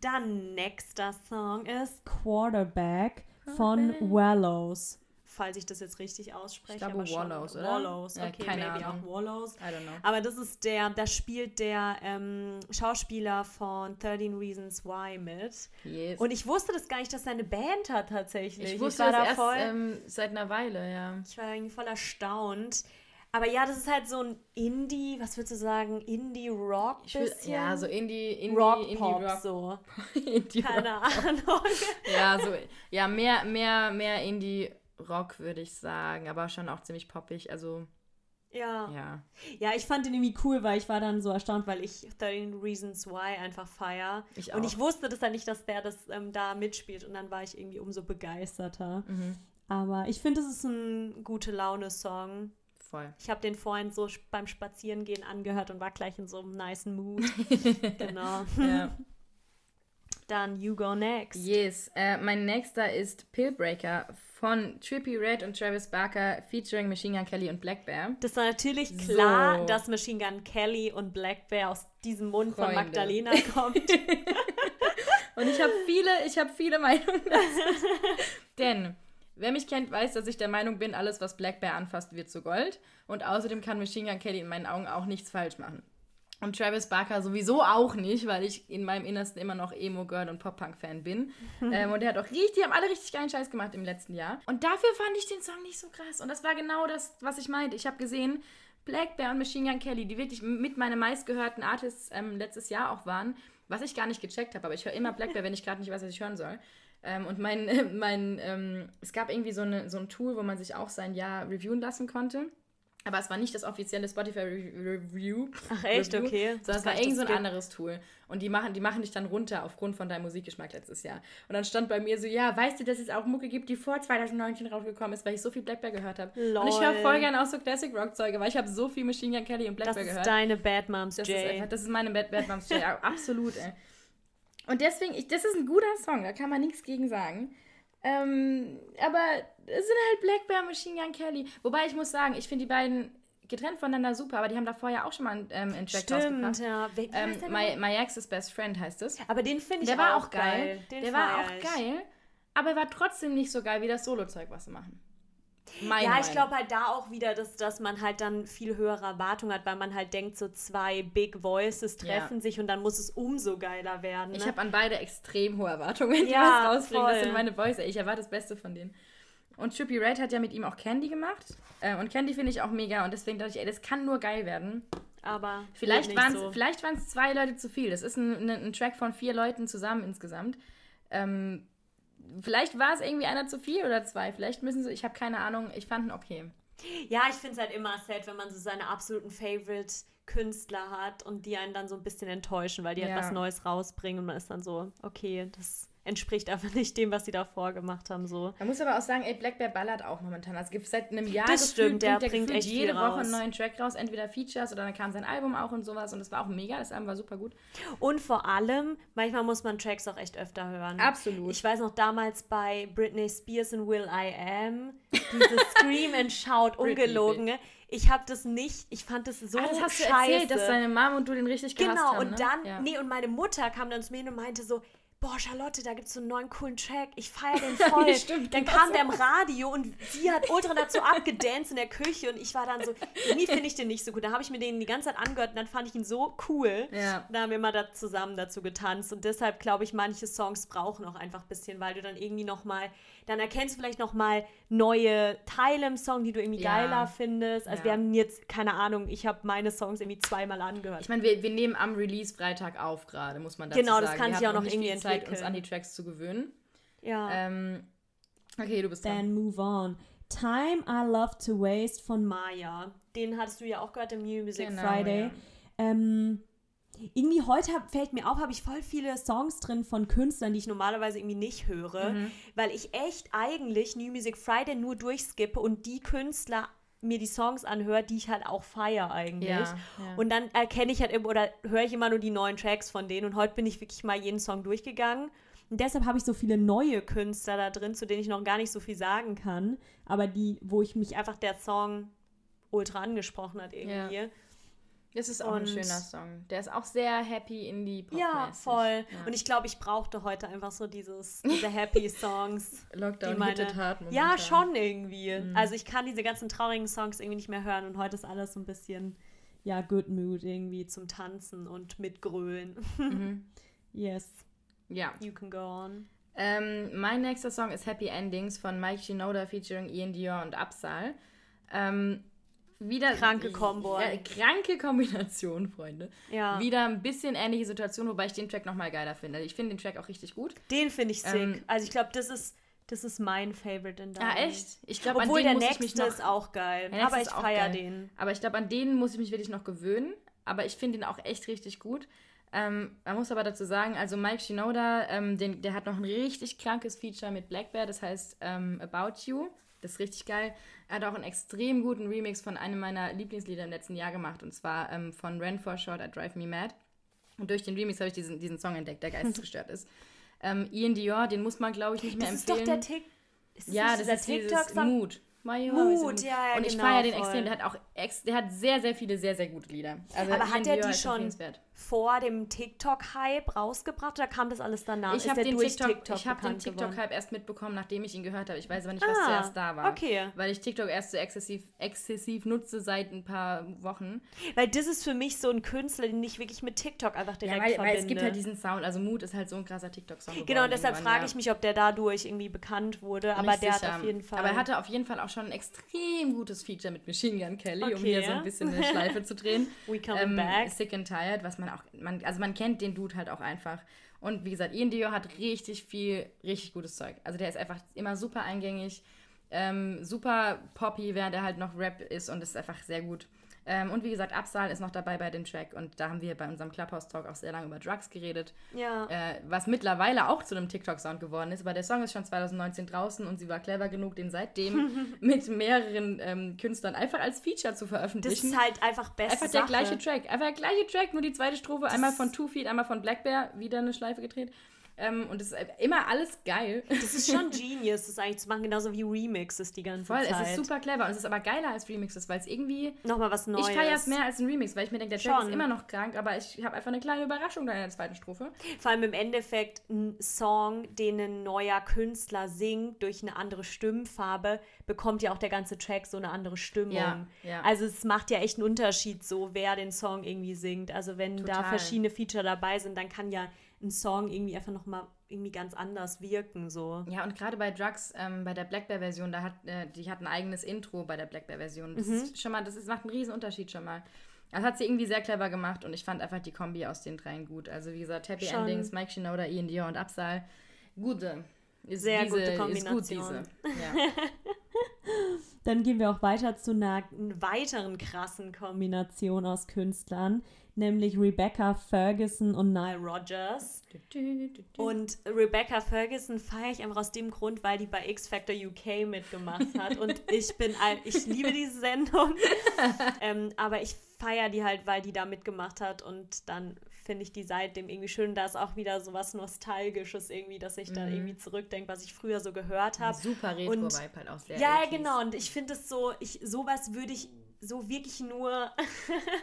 Dann nächster Song ist Quarterback von Wallows falls ich das jetzt richtig ausspreche. Ich glaube Wallows, oder? Wallows, okay, ja, keine maybe Ahnung. auch Wallows. I don't know. Aber das ist der, da spielt der ähm, Schauspieler von 13 Reasons Why mit. Yes. Und ich wusste das gar nicht, dass seine Band hat tatsächlich. Ich wusste ich das da erst voll, ähm, seit einer Weile, ja. Ich war irgendwie voll erstaunt. Aber ja, das ist halt so ein Indie, was würdest du sagen, Indie-Rock bisschen? Ja, so Indie, Indie Rock Indie Pop Rock. so. Indie Keine Rock Ahnung. ja, so ja, mehr mehr mehr Indie Rock würde ich sagen, aber schon auch ziemlich poppig, also ja. Ja. Ja, ich fand den irgendwie cool, weil ich war dann so erstaunt, weil ich 13 Reasons Why einfach feier. Ich auch. Und ich wusste das dann nicht, dass der das ähm, da mitspielt und dann war ich irgendwie umso begeisterter. Mhm. Aber ich finde, es ist ein gute Laune-Song. Voll. Ich habe den vorhin so beim Spazierengehen angehört und war gleich in so einem nice Mood. genau. Ja. Dann You Go Next. Yes. Äh, mein nächster ist Pillbreaker von Trippy Red und Travis Barker featuring Machine Gun Kelly und Black Bear. Das war natürlich klar, so. dass Machine Gun Kelly und Black Bear aus diesem Mund Freunde. von Magdalena kommt. und ich habe viele, ich habe viele Meinungen dazu. Denn Wer mich kennt, weiß, dass ich der Meinung bin, alles, was Black Bear anfasst, wird zu Gold. Und außerdem kann Machine Gun Kelly in meinen Augen auch nichts falsch machen. Und Travis Barker sowieso auch nicht, weil ich in meinem Innersten immer noch Emo-Girl und Pop-Punk-Fan bin. ähm, und er hat auch richtig, die haben alle richtig geilen Scheiß gemacht im letzten Jahr. Und dafür fand ich den Song nicht so krass. Und das war genau das, was ich meinte. Ich habe gesehen, Black Bear und Machine Gun Kelly, die wirklich mit meinen meistgehörten Artists ähm, letztes Jahr auch waren, was ich gar nicht gecheckt habe. Aber ich höre immer Black Bear, wenn ich gerade nicht weiß, was ich hören soll. Ähm, und mein, mein ähm, es gab irgendwie so, eine, so ein Tool, wo man sich auch sein Jahr reviewen lassen konnte. Aber es war nicht das offizielle Spotify Review. Ach echt, Review, okay. Sondern es war irgend so ein anderes Tool. Und die machen, die machen dich dann runter aufgrund von deinem Musikgeschmack letztes Jahr. Und dann stand bei mir so, ja, weißt du, dass es auch Mucke gibt, die vor 2019 rausgekommen ist, weil ich so viel Blackbear gehört habe. Und ich höre voll gerne auch so Classic Rock Zeuge, weil ich habe so viel Machine Gun Kelly und Blackbear gehört. Das ist deine Bad Moms das J. Ist einfach, das ist meine Bad, Bad Moms J. Absolut, ey. Und deswegen, ich, das ist ein guter Song, da kann man nichts gegen sagen. Ähm, aber es sind halt Black Bear Machine Gun Kelly. Wobei ich muss sagen, ich finde die beiden getrennt voneinander super, aber die haben davor ja auch schon mal einen, ähm, einen Track Stimmt, ja. Wie, ähm, my, my Ex's Best Friend heißt es. Aber den finde ich Der war auch geil. geil. Der war auch ich. geil, aber er war trotzdem nicht so geil wie das Solo-Zeug, was sie machen. Meine ja, ich glaube halt da auch wieder, dass, dass man halt dann viel höhere Erwartungen hat, weil man halt denkt, so zwei Big Voices treffen ja. sich und dann muss es umso geiler werden. Ne? Ich habe an beide extrem hohe Erwartungen, wenn die ja, was rausbringen. Voll. Das sind meine Voices. Ich erwarte das Beste von denen. Und Trippy Red hat ja mit ihm auch Candy gemacht. Äh, und Candy finde ich auch mega. Und deswegen dachte ich, ey, das kann nur geil werden. Aber vielleicht waren es so. vielleicht zwei Leute zu viel. Das ist ein, ein, ein, Track von vier Leuten zusammen insgesamt. Ähm, vielleicht war es irgendwie einer zu viel oder zwei. Vielleicht müssen sie, ich habe keine Ahnung, ich fand ihn okay. Ja, ich finde es halt immer sad, wenn man so seine absoluten Favorite-Künstler hat und die einen dann so ein bisschen enttäuschen, weil die ja. etwas Neues rausbringen und man ist dann so, okay, das entspricht einfach nicht dem, was sie davor gemacht haben. So. Man muss aber auch sagen, ey, Black Bear ballert auch momentan. Also es gibt seit einem Jahr das stimmt, der, der bringt echt jede Woche einen neuen Track raus, entweder Features oder dann kam sein Album auch und sowas und es war auch mega, das Album war super gut. Und vor allem, manchmal muss man Tracks auch echt öfter hören. Absolut. Ich weiß noch damals bei Britney Spears und Will I Am, dieses Scream and Shout, ungelogen. Ich habe das nicht, ich fand das so ah, das hast scheiße. Du erzählt, dass deine Mom und du den richtig gehasst genau, haben. Genau, und ne? dann, ja. nee, und meine Mutter kam dann zu mir und meinte so, boah, Charlotte, da gibt es so einen neuen coolen Track, ich feiere den voll. Stimmt, dann kam der im Radio und sie hat ultra dazu abgedanced in der Küche und ich war dann so, irgendwie finde ich den nicht so gut. Da habe ich mir den die ganze Zeit angehört und dann fand ich ihn so cool. Ja. Da haben wir mal da zusammen dazu getanzt und deshalb glaube ich, manche Songs brauchen auch einfach ein bisschen, weil du dann irgendwie nochmal dann erkennst du vielleicht noch mal neue Teile im Song, die du irgendwie ja. geiler findest. Also ja. wir haben jetzt, keine Ahnung, ich habe meine Songs irgendwie zweimal angehört. Ich meine, wir, wir nehmen am Release-Freitag auf gerade, muss man dazu genau, sagen. Genau, das kann sich auch noch irgendwie viel Zeit, uns an die Tracks zu gewöhnen. Ja. Ähm, okay, du bist dran. Then move on. Time I Love to Waste von Maya. Den hattest du ja auch gehört im New Music genau, Friday. Ja. Ähm, irgendwie heute fällt mir auf, habe ich voll viele Songs drin von Künstlern, die ich normalerweise irgendwie nicht höre, mhm. weil ich echt eigentlich New Music Friday nur durchskippe und die Künstler mir die Songs anhöre, die ich halt auch feiere eigentlich. Ja, ja. Und dann erkenne ich halt immer oder höre ich immer nur die neuen Tracks von denen und heute bin ich wirklich mal jeden Song durchgegangen. Und deshalb habe ich so viele neue Künstler da drin, zu denen ich noch gar nicht so viel sagen kann, aber die, wo ich mich einfach der Song ultra angesprochen hat irgendwie. Ja. Das ist auch und ein schöner Song. Der ist auch sehr happy in die pop Ja, voll. Ja. Und ich glaube, ich brauchte heute einfach so dieses, diese Happy Songs. Lockdown die meine, hart momentan. Ja, schon irgendwie. Mhm. Also ich kann diese ganzen traurigen Songs irgendwie nicht mehr hören und heute ist alles so ein bisschen, ja, Good Mood irgendwie zum Tanzen und mitgrölen. Mhm. yes. Ja. You can go on. Ähm, mein nächster Song ist Happy Endings von Mike Shinoda featuring Ian Dior und Absal. Ähm, wieder kranke Kombo. Ja, kranke Kombination, Freunde. Ja. Wieder ein bisschen ähnliche Situation, wobei ich den Track nochmal geiler finde. Ich finde den Track auch richtig gut. Den finde ich sick. Ähm, also ich glaube, das ist das ist mein Favorite in deinem. Ja, echt? Ich glaube, Obwohl der nächste noch, ist auch geil. Aber ich feiere den. Aber ich glaube, an den muss ich mich wirklich noch gewöhnen. Aber ich finde ihn auch echt richtig gut. Ähm, man muss aber dazu sagen, also Mike Shinoda, ähm, den, der hat noch ein richtig krankes Feature mit Black Bear, das heißt ähm, About You. Das ist richtig geil. Er hat auch einen extrem guten Remix von einem meiner Lieblingslieder im letzten Jahr gemacht, und zwar ähm, von Ren for Short, I Drive Me Mad. Und durch den Remix habe ich diesen, diesen Song entdeckt, der geistesgestört ist. Ähm, Ian Dior, den muss man, glaube ich, nicht mehr das empfehlen. Das ist doch der Tick. Ja, das ist TikTok-Song. Mut. Mut, ja, ja, Und ich genau, feiere den extrem. Der hat auch ex der hat sehr, sehr viele sehr, sehr gute Lieder. Also Aber hat er die schon vor dem TikTok-Hype rausgebracht oder kam das alles danach? Ich habe den TikTok, TikTok hab TikTok-Hype erst mitbekommen, nachdem ich ihn gehört habe. Ich weiß aber nicht, was ah, zuerst da war. Okay. Weil ich TikTok erst so exzessiv, exzessiv nutze seit ein paar Wochen. Weil das ist für mich so ein Künstler, den ich wirklich mit TikTok einfach direkt ja, weil, verbinde. Weil es gibt halt diesen Sound. Also Mut ist halt so ein krasser TikTok-Song. Genau, und deshalb frage ich mich, ob der dadurch irgendwie bekannt wurde. Aber der sicher. hat auf jeden Fall. Aber er hatte auf jeden Fall auch schon ein extrem gutes Feature mit Machine Gun Kelly, okay. um hier so ein bisschen eine Schleife zu drehen. We coming ähm, back. Sick and Tired, was man auch, man, also man kennt den Dude halt auch einfach. Und wie gesagt, Ian Dio hat richtig viel, richtig gutes Zeug. Also der ist einfach immer super eingängig, ähm, super poppy, während er halt noch Rap ist und ist einfach sehr gut. Ähm, und wie gesagt, Absal ist noch dabei bei dem Track und da haben wir bei unserem Clubhouse-Talk auch sehr lange über Drugs geredet. Ja. Äh, was mittlerweile auch zu einem TikTok-Sound geworden ist, aber der Song ist schon 2019 draußen und sie war clever genug, den seitdem mit mehreren ähm, Künstlern einfach als Feature zu veröffentlichen. Das ist halt einfach besser. Einfach der Sache. gleiche Track. Einfach der gleiche Track, nur die zweite Strophe, das einmal von Two Feet, einmal von Black Bear, wieder eine Schleife gedreht. Ähm, und es ist immer alles geil. Das ist schon genius, das eigentlich zu machen, genauso wie Remixes die ganze Voll, Zeit. Voll, es ist super clever und es ist aber geiler als Remixes, weil es irgendwie. Nochmal was Neues. Ich feiere es mehr als ein Remix, weil ich mir denke, der Track ist immer noch krank, aber ich habe einfach eine kleine Überraschung da in der zweiten Strophe. Vor allem im Endeffekt ein Song, den ein neuer Künstler singt durch eine andere Stimmfarbe, bekommt ja auch der ganze Track so eine andere Stimmung. Ja, ja. Also es macht ja echt einen Unterschied, so wer den Song irgendwie singt. Also wenn Total. da verschiedene Feature dabei sind, dann kann ja ein Song irgendwie einfach nochmal irgendwie ganz anders wirken. So. Ja, und gerade bei Drugs, ähm, bei der Black Bear-Version, da hat, äh, die hat ein eigenes Intro bei der Black Bear-Version. Das mhm. ist schon mal, das ist, macht einen riesen Unterschied schon mal. Das hat sie irgendwie sehr clever gemacht und ich fand einfach die Kombi aus den dreien gut. Also wie gesagt, Happy schon. Endings, Mike Shinoda, Ian Dior und Absal. Gute. Ist sehr diese, gute Kombination. Ist gut diese. Ja. Dann gehen wir auch weiter zu einer weiteren krassen Kombination aus Künstlern, nämlich Rebecca Ferguson und Nile Rogers. Und Rebecca Ferguson feiere ich einfach aus dem Grund, weil die bei X Factor UK mitgemacht hat. Und ich bin, ich liebe diese Sendung. ähm, aber ich feiere die halt, weil die da mitgemacht hat. Und dann finde ich die seitdem irgendwie schön. Da ist auch wieder so was Nostalgisches irgendwie, dass ich mhm. da irgendwie zurückdenke, was ich früher so gehört habe. Super Retro-Vibe halt auch sehr. Ja, 80s. genau. Und ich finde es so, ich, sowas würde ich so wirklich nur,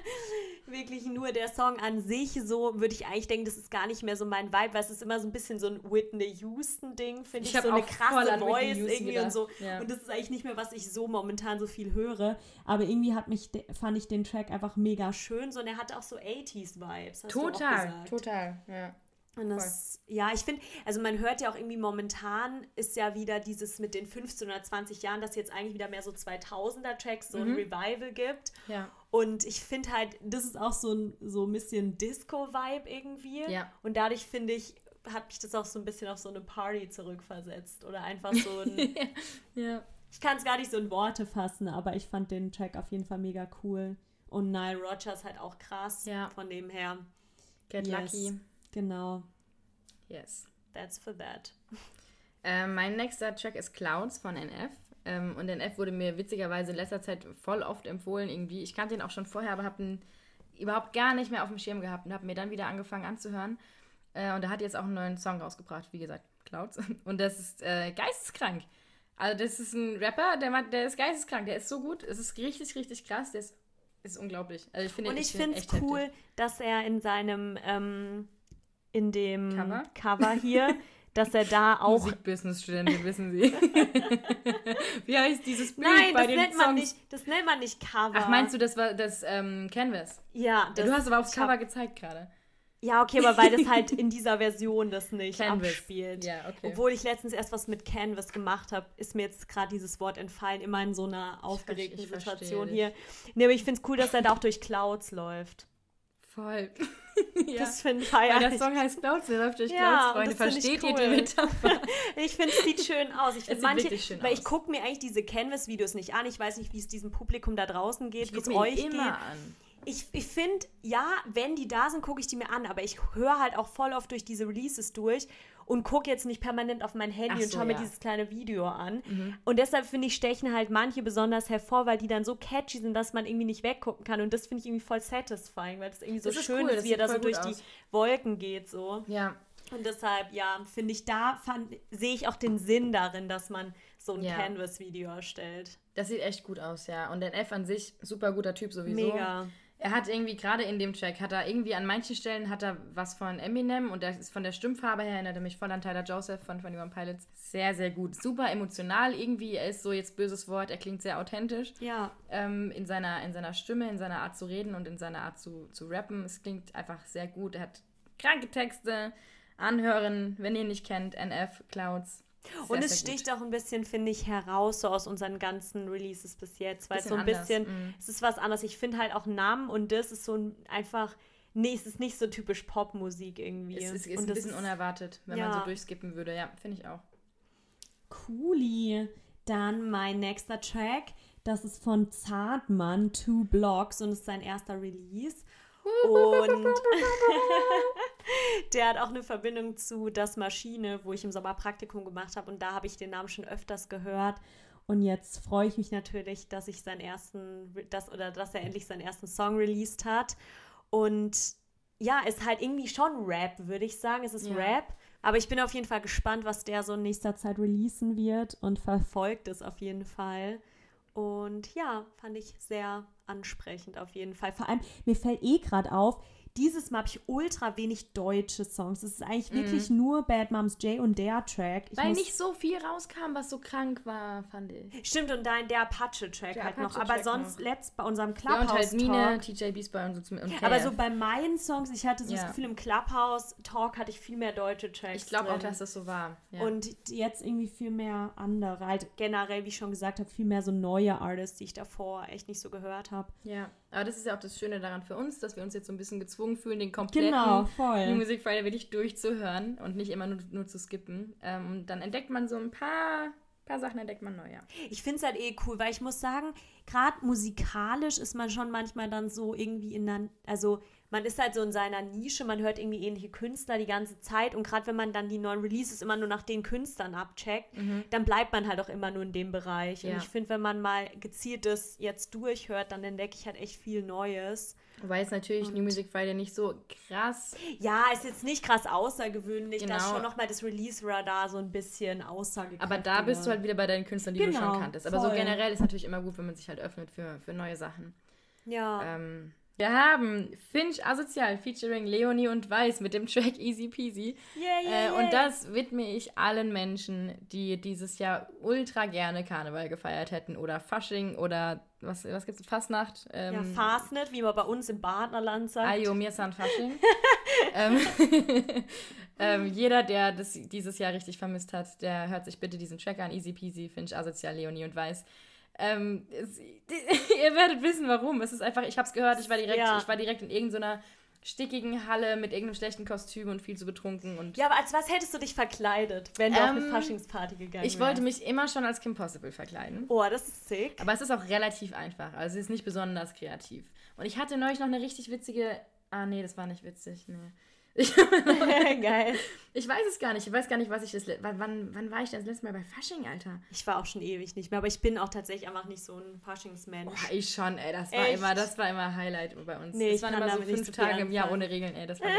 wirklich nur der Song an sich, so würde ich eigentlich denken, das ist gar nicht mehr so mein Vibe, weil es ist immer so ein bisschen so ein Whitney Houston-Ding, finde ich, ich so eine krasse Voice irgendwie gedacht. und so. Ja. Und das ist eigentlich nicht mehr, was ich so momentan so viel höre. Aber irgendwie hat mich, fand ich den Track einfach mega schön, so und er hat auch so 80s-Vibes. Total, total, ja. Und das, Voll. ja, ich finde, also man hört ja auch irgendwie momentan ist ja wieder dieses mit den 15 oder 20 Jahren, dass jetzt eigentlich wieder mehr so 2000er Tracks, so mhm. ein Revival gibt. Ja. Und ich finde halt, das ist auch so ein, so ein bisschen Disco-Vibe irgendwie. Ja. Und dadurch finde ich, hat mich das auch so ein bisschen auf so eine Party zurückversetzt. Oder einfach so ein. ja. Ich kann es gar nicht so in Worte fassen, aber ich fand den Track auf jeden Fall mega cool. Und Nile Rogers halt auch krass. Ja. Von dem her. Get yes. Lucky. Genau. Yes. That's for that. Äh, mein nächster Track ist Clouds von NF. Ähm, und NF wurde mir witzigerweise in letzter Zeit voll oft empfohlen irgendwie. Ich kannte ihn auch schon vorher, aber habe ihn überhaupt gar nicht mehr auf dem Schirm gehabt und habe mir dann wieder angefangen anzuhören. Äh, und er hat jetzt auch einen neuen Song rausgebracht, wie gesagt, Clouds. Und das ist äh, geisteskrank. Also das ist ein Rapper, der, der ist geisteskrank, der ist so gut. Es ist richtig, richtig krass. Der ist, ist unglaublich. Also ich finde, und ich, ich finde es cool, heftig. dass er in seinem ähm, in dem Cover, Cover hier, dass er da auch. Musikbusiness-Studenten, wissen Sie. Wie heißt dieses Bild Nein, bei das den nennt Songs? man nicht. Das nennt man nicht Cover. Ach, meinst du, das war das ähm, Canvas? Ja. Das, du hast aber aufs Cover gezeigt gerade. Ja, okay, aber weil das halt in dieser Version das nicht Canvas. abspielt. Ja, okay. Obwohl ich letztens erst was mit Canvas gemacht habe, ist mir jetzt gerade dieses Wort entfallen, immer in so einer aufgeregten ich Situation hier. Nee, aber ich finde es cool, dass er da auch durch Clouds läuft. Voll. ja. Das finde ich Weil der Song heißt Clouds, der läuft durch ja, Clouds, Freunde. Versteht cool. ihr die Metapher? ich finde, es sieht schön aus. Ich finde manche, schön weil aus. ich gucke mir eigentlich diese Canvas-Videos nicht an. Ich weiß nicht, wie es diesem Publikum da draußen geht, wie es euch immer geht. An ich, ich finde, ja, wenn die da sind, gucke ich die mir an, aber ich höre halt auch voll oft durch diese Releases durch und gucke jetzt nicht permanent auf mein Handy so, und schaue mir dieses kleine Video an. Mhm. Und deshalb finde ich, stechen halt manche besonders hervor, weil die dann so catchy sind, dass man irgendwie nicht weggucken kann. Und das finde ich irgendwie voll satisfying, weil das irgendwie so das schön ist, cool, ist wie er da so durch aus. die Wolken geht. So. Ja. Und deshalb, ja, finde ich, da sehe ich auch den Sinn darin, dass man so ein ja. Canvas-Video erstellt. Das sieht echt gut aus, ja. Und der F an sich, super guter Typ sowieso. Mega. Er hat irgendwie, gerade in dem Track, hat er irgendwie an manchen Stellen hat er was von Eminem und das ist von der Stimmfarbe her erinnert er mich voll an Tyler Joseph von 21 Pilots. Sehr, sehr gut. Super emotional irgendwie. Er ist so jetzt böses Wort, er klingt sehr authentisch. Ja. Ähm, in, seiner, in seiner Stimme, in seiner Art zu reden und in seiner Art zu, zu rappen. Es klingt einfach sehr gut. Er hat kranke Texte. Anhören, wenn ihr ihn nicht kennt, NF Clouds. Sehr, und es sticht gut. auch ein bisschen, finde ich, heraus so aus unseren ganzen Releases bis jetzt, weil es so ein anders. bisschen, mm. es ist was anderes. Ich finde halt auch Namen und das ist so ein, einfach, nee, es ist nicht so typisch Popmusik irgendwie. Es ist, ist ein bisschen ist, unerwartet, wenn ja. man so durchskippen würde. Ja, finde ich auch. Cooli. Dann mein nächster Track, das ist von Zartmann, Two Blocks und ist sein erster Release. Und der hat auch eine Verbindung zu Das Maschine, wo ich im Sommer Praktikum gemacht habe. Und da habe ich den Namen schon öfters gehört. Und jetzt freue ich mich natürlich, dass ich seinen ersten, dass, oder dass er endlich seinen ersten Song released hat. Und ja, ist halt irgendwie schon Rap, würde ich sagen. Es ist ja. Rap. Aber ich bin auf jeden Fall gespannt, was der so in nächster Zeit releasen wird und verfolgt es auf jeden Fall. Und ja, fand ich sehr ansprechend auf jeden Fall. Vor allem, mir fällt eh gerade auf, dieses Mal habe ich ultra wenig deutsche Songs. Es ist eigentlich mhm. wirklich nur Bad Moms J und der Track. Ich Weil nicht so viel rauskam, was so krank war, fand ich. Stimmt, und dein der Apache-Track halt Apache noch. Aber sonst, noch. letzt bei unserem Clubhouse. Ja, und halt Mine, TJ Beast bei uns und. Aber so bei meinen Songs, ich hatte so ja. das Gefühl, im Clubhouse-Talk hatte ich viel mehr deutsche Tracks. Ich glaube auch, dass das so war. Ja. Und jetzt irgendwie viel mehr andere. Halt generell, wie ich schon gesagt habe, viel mehr so neue Artists, die ich davor echt nicht so gehört habe. Ja. Aber das ist ja auch das Schöne daran für uns, dass wir uns jetzt so ein bisschen gezwungen fühlen, den kompletten genau. New Music Friday wirklich durchzuhören und nicht immer nur, nur zu skippen. Ähm, und dann entdeckt man so ein paar, paar Sachen, entdeckt man neu, ja. Ich finde es halt eh cool, weil ich muss sagen, gerade musikalisch ist man schon manchmal dann so irgendwie in der, also man ist halt so in seiner Nische, man hört irgendwie ähnliche Künstler die ganze Zeit und gerade wenn man dann die neuen Releases immer nur nach den Künstlern abcheckt, mhm. dann bleibt man halt auch immer nur in dem Bereich. Ja. Und ich finde, wenn man mal gezieltes jetzt durchhört, dann entdecke ich halt echt viel Neues. Wobei jetzt natürlich und New Music Friday nicht so krass. Ja, ist jetzt nicht krass außergewöhnlich, genau. dass schon nochmal das Release-Radar so ein bisschen aussagekräftig Aber da bist du halt wieder bei deinen Künstlern, die genau, du schon genau, kanntest. Aber voll. so generell ist natürlich immer gut, wenn man sich halt öffnet für, für neue Sachen. Ja. Ähm, wir haben Finch Asozial featuring Leonie und Weiß mit dem Track Easy Peasy. Yeah, yeah, äh, und das widme ich allen Menschen, die dieses Jahr ultra gerne Karneval gefeiert hätten oder Fasching oder was, was gibt es? Fastnacht? Ähm, ja, Fastnet, wie man bei uns im Badnerland sagt. Ayo, mir san Fasching. ähm, ähm, jeder, der das dieses Jahr richtig vermisst hat, der hört sich bitte diesen Track an. Easy Peasy, Finch Asozial, Leonie und Weiß. Ähm, es, ihr werdet wissen, warum. Es ist einfach, ich habe es gehört, ich war direkt, ja. ich war direkt in irgendeiner stickigen Halle mit irgendeinem schlechten Kostüm und viel zu betrunken. Und ja, aber als was hättest du dich verkleidet, wenn du ähm, auf eine ähm, Faschingsparty gegangen wärst? Ich wollte mich immer schon als Kim Possible verkleiden. Oh, das ist sick. Aber es ist auch relativ einfach. Also es ist nicht besonders kreativ. Und ich hatte neulich noch eine richtig witzige. Ah, nee, das war nicht witzig. Nee. Ich, Geil. Ich weiß es gar nicht. Ich weiß gar nicht, was ich das. Wann, wann, war ich das letzte Mal bei Fasching, Alter? Ich war auch schon ewig nicht mehr, aber ich bin auch tatsächlich einfach nicht so ein Faschingsmensch. Oh, ich schon, ey. Das war immer, das war immer Highlight bei uns. Nee, das waren immer so fünf Tage im Jahr ohne Regeln, ey. Das war geil.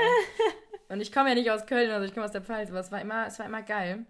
Und ich komme ja nicht aus Köln, also ich komme aus der Pfalz, aber es war immer, es war immer geil.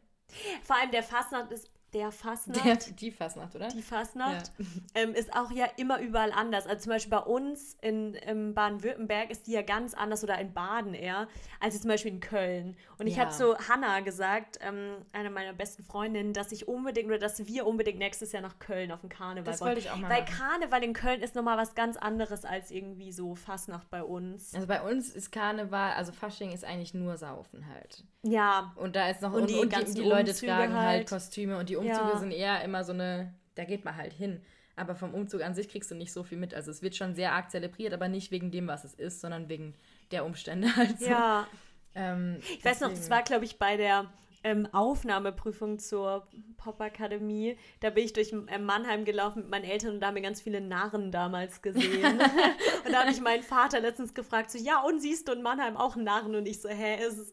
Vor allem der Fastnacht ist der Fasnacht. Der, die Fasnacht, oder? Die Fasnacht ja. ähm, ist auch ja immer überall anders. Also zum Beispiel bei uns in, in Baden-Württemberg ist die ja ganz anders oder in Baden eher, als zum Beispiel in Köln. Und ich ja. habe so Hanna gesagt, ähm, eine meiner besten Freundinnen, dass ich unbedingt oder dass wir unbedingt nächstes Jahr nach Köln auf den Karneval Das wollte ich auch mal Weil machen. Karneval in Köln ist nochmal was ganz anderes als irgendwie so Fasnacht bei uns. Also bei uns ist Karneval, also Fasching ist eigentlich nur Saufen halt. Ja. Und da ist noch und, und die, und die, die Leute tragen halt, halt Kostüme und die Umzüge ja. sind eher immer so eine, da geht man halt hin. Aber vom Umzug an sich kriegst du nicht so viel mit. Also es wird schon sehr arg zelebriert, aber nicht wegen dem, was es ist, sondern wegen der Umstände halt so. Ja. Ähm, ich weiß noch, es war, glaube ich, bei der ähm, Aufnahmeprüfung zur Popakademie. Da bin ich durch ähm, Mannheim gelaufen mit meinen Eltern und da haben wir ganz viele Narren damals gesehen. und da habe ich meinen Vater letztens gefragt, so, ja, und siehst du in Mannheim auch Narren? Und ich so, hä, ist es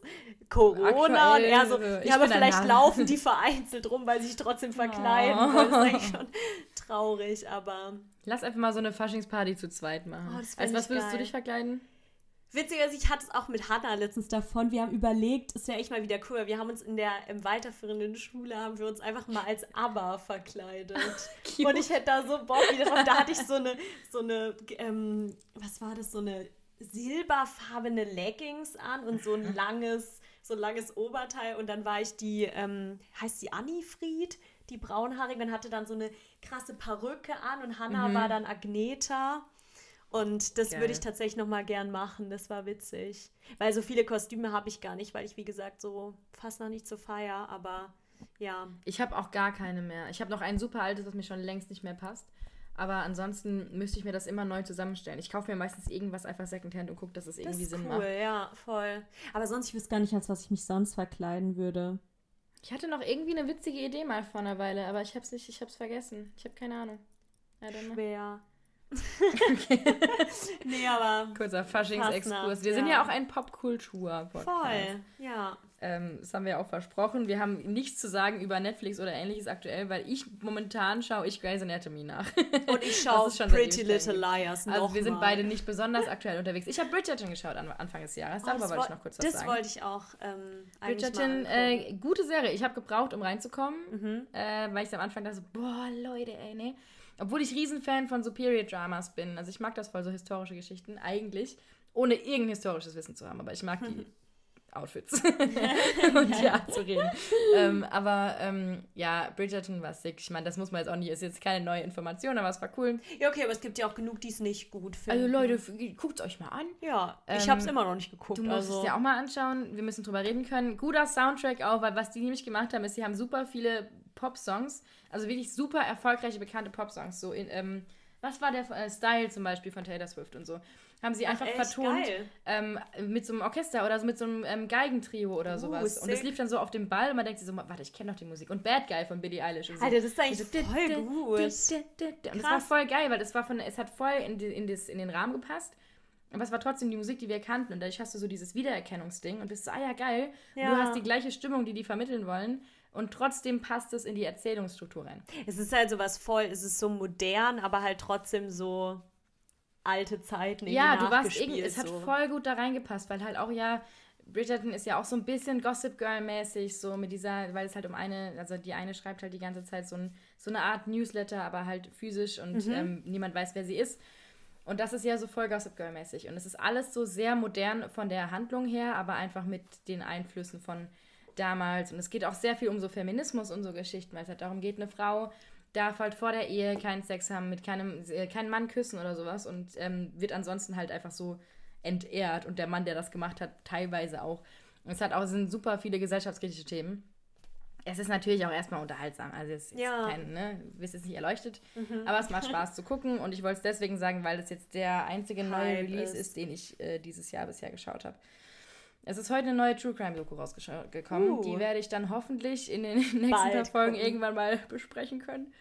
Corona? Aktuell, und er so, ja, aber vielleicht laufen die vereinzelt rum, weil sie sich trotzdem verkleiden. Oh. Das ist eigentlich schon traurig, aber... Lass einfach mal so eine Faschingsparty zu zweit machen. Oh, Als was würdest geil. du dich verkleiden? Witzigerweise, ich hatte es auch mit Hannah letztens davon. Wir haben überlegt, es wäre echt mal wieder cool. Wir haben uns in der im weiterführenden Schule haben wir uns einfach mal als ABBA verkleidet. und ich hätte da so Bock wieder drauf. Da hatte ich so eine, so eine, ähm, was war das, so eine silberfarbene Leggings an und so ein langes, so ein langes Oberteil. Und dann war ich die, ähm, heißt die Annifried, die braunhaarige, und hatte dann so eine krasse Perücke an und Hannah mhm. war dann Agneta. Und das Geil. würde ich tatsächlich noch mal gern machen. Das war witzig. Weil so viele Kostüme habe ich gar nicht, weil ich, wie gesagt, so fast noch nicht zur Feier, aber ja. Ich habe auch gar keine mehr. Ich habe noch ein super altes, was mir schon längst nicht mehr passt. Aber ansonsten müsste ich mir das immer neu zusammenstellen. Ich kaufe mir meistens irgendwas einfach Secondhand und gucke, dass es irgendwie das Sinn cool, macht. ja, voll. Aber sonst, ich wüsste gar nicht, als was ich mich sonst verkleiden würde. Ich hatte noch irgendwie eine witzige Idee mal vor einer Weile, aber ich habe es nicht, ich habe es vergessen. Ich habe keine Ahnung. Schwer. nee, aber. Kurzer Faschingsexkurs. Wir ja. sind ja auch ein Popkultur-Podcast. Voll, ja. Ähm, das haben wir auch versprochen. Wir haben nichts zu sagen über Netflix oder ähnliches aktuell, weil ich momentan schaue ich Grey's Anatomy nach. Und ich schaue Pretty Little Liars Also wir sind beide nicht besonders aktuell unterwegs. Ich habe Bridgerton geschaut an, Anfang des Jahres, oh, darüber wollte ich noch kurz was das sagen. Das wollte ich auch ähm, Bridgerton, äh, gute Serie. Ich habe gebraucht, um reinzukommen, mhm. äh, weil ich am Anfang dachte so, boah, Leute, ey, nee. Obwohl ich Riesenfan von Superior Dramas bin. Also ich mag das voll, so historische Geschichten, eigentlich. Ohne irgendein historisches Wissen zu haben, aber ich mag die Outfits und die Art zu reden. ähm, aber ähm, ja, Bridgerton war sick. Ich meine, das muss man jetzt auch nicht, ist jetzt keine neue Information, aber es war cool. Ja, okay, aber es gibt ja auch genug, die es nicht gut finden. Also Leute, guckt es euch mal an. Ja, ich ähm, habe es immer noch nicht geguckt. Du musst also. es dir auch mal anschauen. Wir müssen drüber reden können. Guter Soundtrack auch, weil was die nämlich gemacht haben, ist, sie haben super viele Pop-Songs also wirklich super erfolgreiche, bekannte Popsongs. So in, ähm, was war der äh, Style zum Beispiel von Taylor Swift und so? Haben sie einfach Ach, vertont ähm, mit so einem Orchester oder so mit so einem ähm, Geigentrio oder uh, sowas. Sick. Und das lief dann so auf dem Ball und man denkt sich so, warte, ich kenne doch die Musik. Und Bad Guy von Billie Eilish. Und so. Alter, das ist eigentlich so, voll gut. Und das war voll geil, weil es war von, es hat voll in, die, in, das, in den Rahmen gepasst. Aber es war trotzdem die Musik, die wir kannten. Und dadurch hast du so dieses Wiedererkennungsding und bist so, ah ja, geil. Ja. du hast die gleiche Stimmung, die die vermitteln wollen und trotzdem passt es in die Erzählungsstruktur rein. Es ist halt so was voll, es ist so modern, aber halt trotzdem so alte Zeiten. Ja, du warst irgendwie, es hat voll gut da reingepasst, weil halt auch ja, Bridgerton ist ja auch so ein bisschen Gossip Girl-mäßig, so mit dieser, weil es halt um eine, also die eine schreibt halt die ganze Zeit so, ein, so eine Art Newsletter, aber halt physisch und mhm. ähm, niemand weiß, wer sie ist. Und das ist ja so voll Gossip Girl-mäßig. Und es ist alles so sehr modern von der Handlung her, aber einfach mit den Einflüssen von damals. Und es geht auch sehr viel um so Feminismus und so Geschichten, weil es halt darum geht, eine Frau darf halt vor der Ehe keinen Sex haben, mit keinem, äh, keinen Mann küssen oder sowas und ähm, wird ansonsten halt einfach so entehrt. Und der Mann, der das gemacht hat, teilweise auch. Es hat auch sind super viele gesellschaftskritische Themen. Es ist natürlich auch erstmal unterhaltsam. Also es ist ja. kein, ne, du bist jetzt nicht erleuchtet, mhm. aber es macht Spaß zu gucken und ich wollte es deswegen sagen, weil das jetzt der einzige neue Release ist, ist den ich äh, dieses Jahr bisher geschaut habe. Es ist heute eine neue True Crime Doku rausgekommen. Uh. Die werde ich dann hoffentlich in den nächsten paar Folgen gucken. irgendwann mal besprechen können.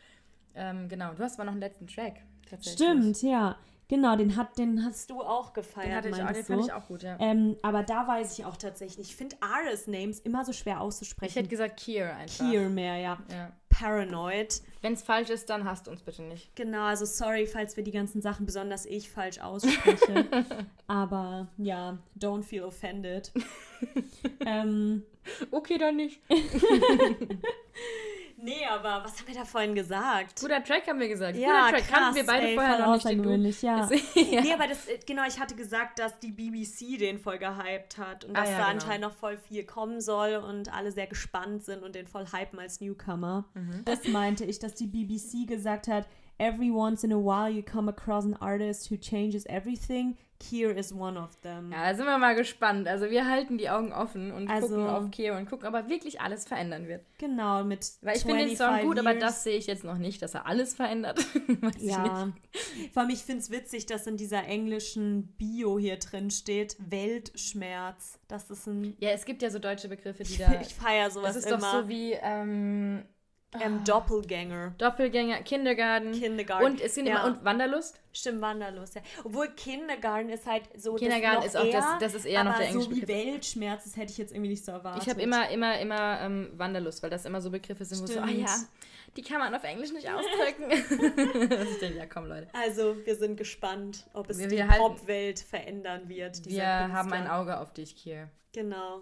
Ähm, genau, du hast aber noch einen letzten Track. Stimmt, ja. Genau, den, hat, den hast du auch gefeiert. Den, hatte ich auch, den fand ich auch gut, ja. Ähm, aber da weiß ich auch tatsächlich, ich finde Ares-Names immer so schwer auszusprechen. Ich hätte gesagt Kier einfach. Kier mehr, ja. ja. Paranoid. Wenn es falsch ist, dann hast du uns bitte nicht. Genau, also sorry, falls wir die ganzen Sachen, besonders ich, falsch ausspreche. aber ja, don't feel offended. ähm, okay, dann nicht. Nee, aber was haben wir da vorhin gesagt? Guter Track haben wir gesagt. Ja, Guter Track. Krass, Kannten wir beide ey, vorher noch nicht. Ja. ja. Nee, aber das, äh, genau, ich hatte gesagt, dass die BBC den voll gehypt hat und ah dass ja, da genau. anscheinend noch voll viel kommen soll und alle sehr gespannt sind und den voll hypen als Newcomer. Mhm. Das meinte ich, dass die BBC gesagt hat, every once in a while you come across an artist who changes everything. Kier is one of them. Ja, da sind wir mal gespannt. Also wir halten die Augen offen und also, gucken auf Kier und gucken, ob er wirklich alles verändern wird. Genau, mit Weil ich finde den Song gut, years. aber das sehe ich jetzt noch nicht, dass er alles verändert. ja. Vor allem, ich finde es witzig, dass in dieser englischen Bio hier drin steht, Weltschmerz. Das ist ein... Ja, es gibt ja so deutsche Begriffe, die da... ich feiere sowas immer. Das ist immer. doch so wie... Ähm, ähm, Doppelgänger. Doppelgänger, Kindergarten. Kindergarten. Und es sind ja. immer und Wanderlust. Stimmt, Wanderlust, ja. Obwohl Kindergarten ist halt so. Kindergarten ist auch eher, das, das ist eher noch der englische so wie Weltschmerz, das hätte ich jetzt irgendwie nicht so erwartet. Ich habe immer, immer, immer ähm, Wanderlust, weil das immer so Begriffe sind, Stimmt. wo so, ah ja, die kann man auf Englisch nicht ausdrücken. ich denke, ja, komm, Leute. Also, wir sind gespannt, ob es wir, die Popwelt verändern wird. Wir haben ein Auge auf dich, Kier. Genau.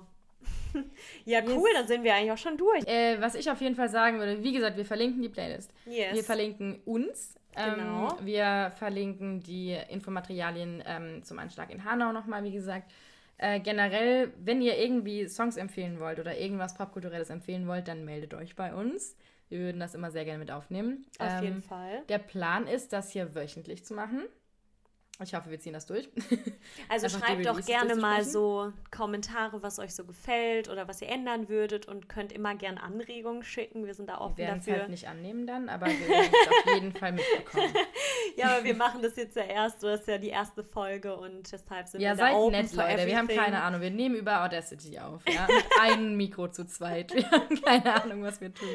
ja, cool, yes. dann sind wir eigentlich auch schon durch. Äh, was ich auf jeden Fall sagen würde, wie gesagt, wir verlinken die Playlist. Yes. Wir verlinken uns. Ähm, genau. wir verlinken die Infomaterialien ähm, zum Anschlag in Hanau nochmal, wie gesagt. Äh, generell, wenn ihr irgendwie Songs empfehlen wollt oder irgendwas Popkulturelles empfehlen wollt, dann meldet euch bei uns. Wir würden das immer sehr gerne mit aufnehmen. Auf ähm, jeden Fall. Der Plan ist, das hier wöchentlich zu machen. Ich hoffe, wir ziehen das durch. Also schreibt doch gerne mal so Kommentare, was euch so gefällt oder was ihr ändern würdet und könnt immer gerne Anregungen schicken. Wir sind da offen wir dafür. Werden es halt nicht annehmen dann, aber wir werden es auf jeden Fall mitbekommen. ja, aber wir machen das jetzt ja erst, das ist ja die erste Folge und deshalb sind ja, wir da seid open nett, Leute. Everything. Wir haben keine Ahnung. Wir nehmen über Audacity auf, ja, mit einem Mikro zu zweit. Wir haben keine Ahnung, was wir tun.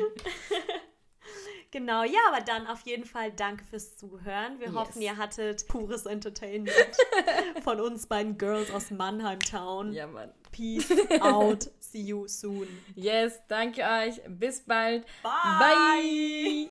Genau, ja, aber dann auf jeden Fall danke fürs Zuhören. Wir yes. hoffen, ihr hattet pures Entertainment von uns beiden Girls aus Mannheim Town. Ja, Mann. Peace out. See you soon. Yes, danke euch. Bis bald. Bye. Bye.